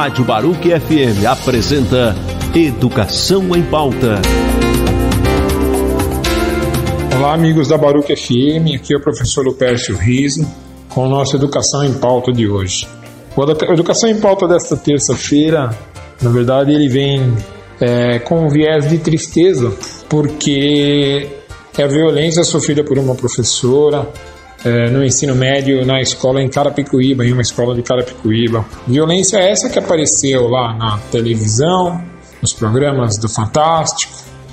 Rádio Baruque FM apresenta Educação em Pauta. Olá, amigos da Baruque FM, aqui é o professor Lupércio Riso com a nossa Educação em Pauta de hoje. A Educação em Pauta desta terça-feira, na verdade, ele vem é, com um viés de tristeza, porque é a violência sofrida por uma professora, é, no ensino médio na escola em Carapicuíba, em uma escola de Carapicuíba. Violência é essa que apareceu lá na televisão, nos programas do Fantástico,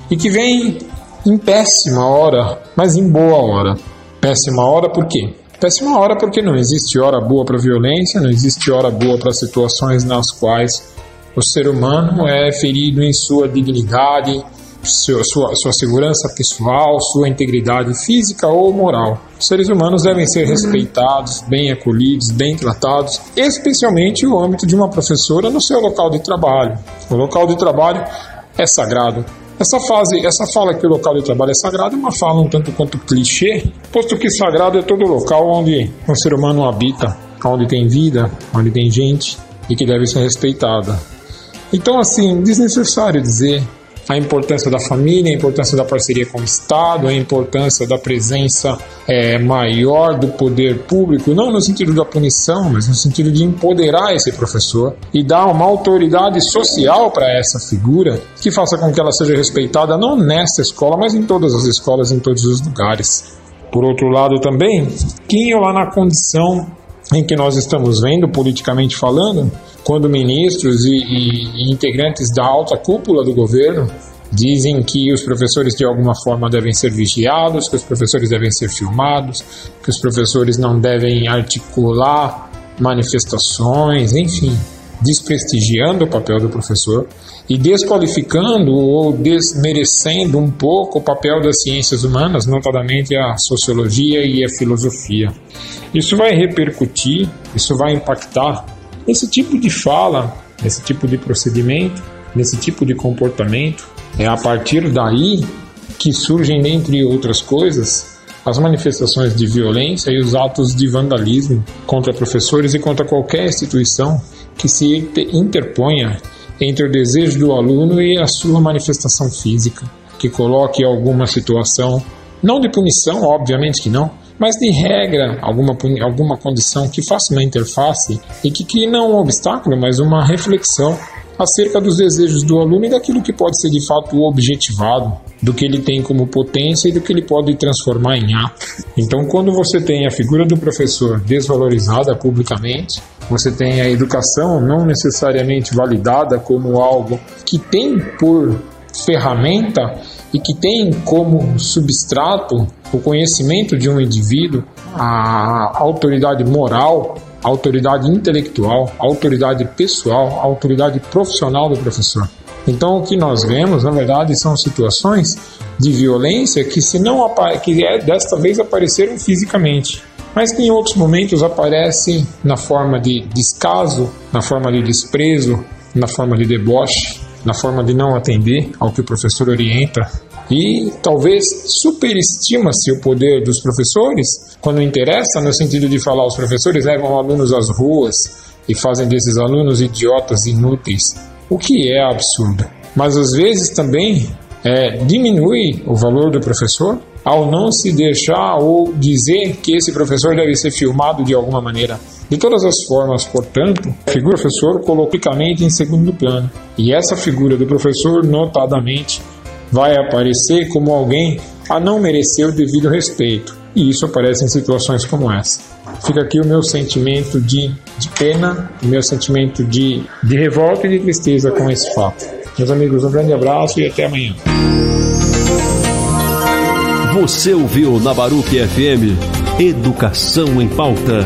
e que vem em péssima hora, mas em boa hora. Péssima hora por quê? Péssima hora porque não existe hora boa para violência, não existe hora boa para situações nas quais o ser humano é ferido em sua dignidade, sua, sua, segurança pessoal, sua integridade física ou moral. Os seres humanos devem ser respeitados, bem acolhidos, bem tratados, especialmente o âmbito de uma professora no seu local de trabalho. O local de trabalho é sagrado. Essa fase, essa fala que o local de trabalho é sagrado é uma fala um tanto quanto clichê, posto que sagrado é todo local onde um ser humano habita, onde tem vida, onde tem gente e que deve ser respeitada. Então, assim, desnecessário dizer a importância da família, a importância da parceria com o Estado, a importância da presença é, maior do poder público, não no sentido da punição, mas no sentido de empoderar esse professor e dar uma autoridade social para essa figura que faça com que ela seja respeitada não nessa escola, mas em todas as escolas, em todos os lugares. Por outro lado, também, quem lá na condição em que nós estamos vendo, politicamente falando, quando ministros e, e, integrantes da alta cúpula do governo dizem que os professores de alguma forma devem ser vigiados, que os professores devem ser filmados, que os professores não devem articular manifestações, enfim, desprestigiando o papel do professor e desqualificando ou desmerecendo um pouco o papel das ciências humanas, notadamente a sociologia e a filosofia. Isso vai repercutir, isso vai impactar esse tipo de fala, esse tipo de procedimento, nesse tipo de comportamento. É a partir daí que surgem, dentre outras coisas, as manifestações de violência e os atos de vandalismo contra professores e contra qualquer instituição que se interponha entre o desejo do aluno e a sua manifestação física, que coloque alguma situação, não de punição, obviamente que não, mas de regra, alguma, alguma condição que faça uma interface e que crie não um obstáculo, mas uma reflexão acerca dos desejos do aluno e daquilo que pode ser de fato objetivado, do que ele tem como potência e do que ele pode transformar em ato. Então, quando você tem a figura do professor desvalorizada publicamente, você tem a educação não necessariamente validada como algo que tem por ferramenta e que tem como substrato o conhecimento de um indivíduo, a autoridade moral, autoridade intelectual, autoridade pessoal, autoridade profissional do professor. Então o que nós vemos, na verdade, são situações de violência que se não que é, desta vez apareceram fisicamente, mas que em outros momentos aparecem na forma de descaso, na forma de desprezo, na forma de deboche, na forma de não atender ao que o professor orienta e talvez superestima-se o poder dos professores quando interessa, no sentido de falar os professores levam alunos às ruas e fazem desses alunos idiotas inúteis, o que é absurdo. Mas às vezes também é, diminui o valor do professor ao não se deixar ou dizer que esse professor deve ser filmado de alguma maneira. De todas as formas, portanto, a figura do professor colocicamente em segundo plano. E essa figura do professor, notadamente, vai aparecer como alguém a não merecer o devido respeito. E isso aparece em situações como essa. Fica aqui o meu sentimento de, de pena, o meu sentimento de, de revolta e de tristeza com esse fato. Meus amigos, um grande abraço e até amanhã. Você ouviu na Baruque FM Educação em Pauta.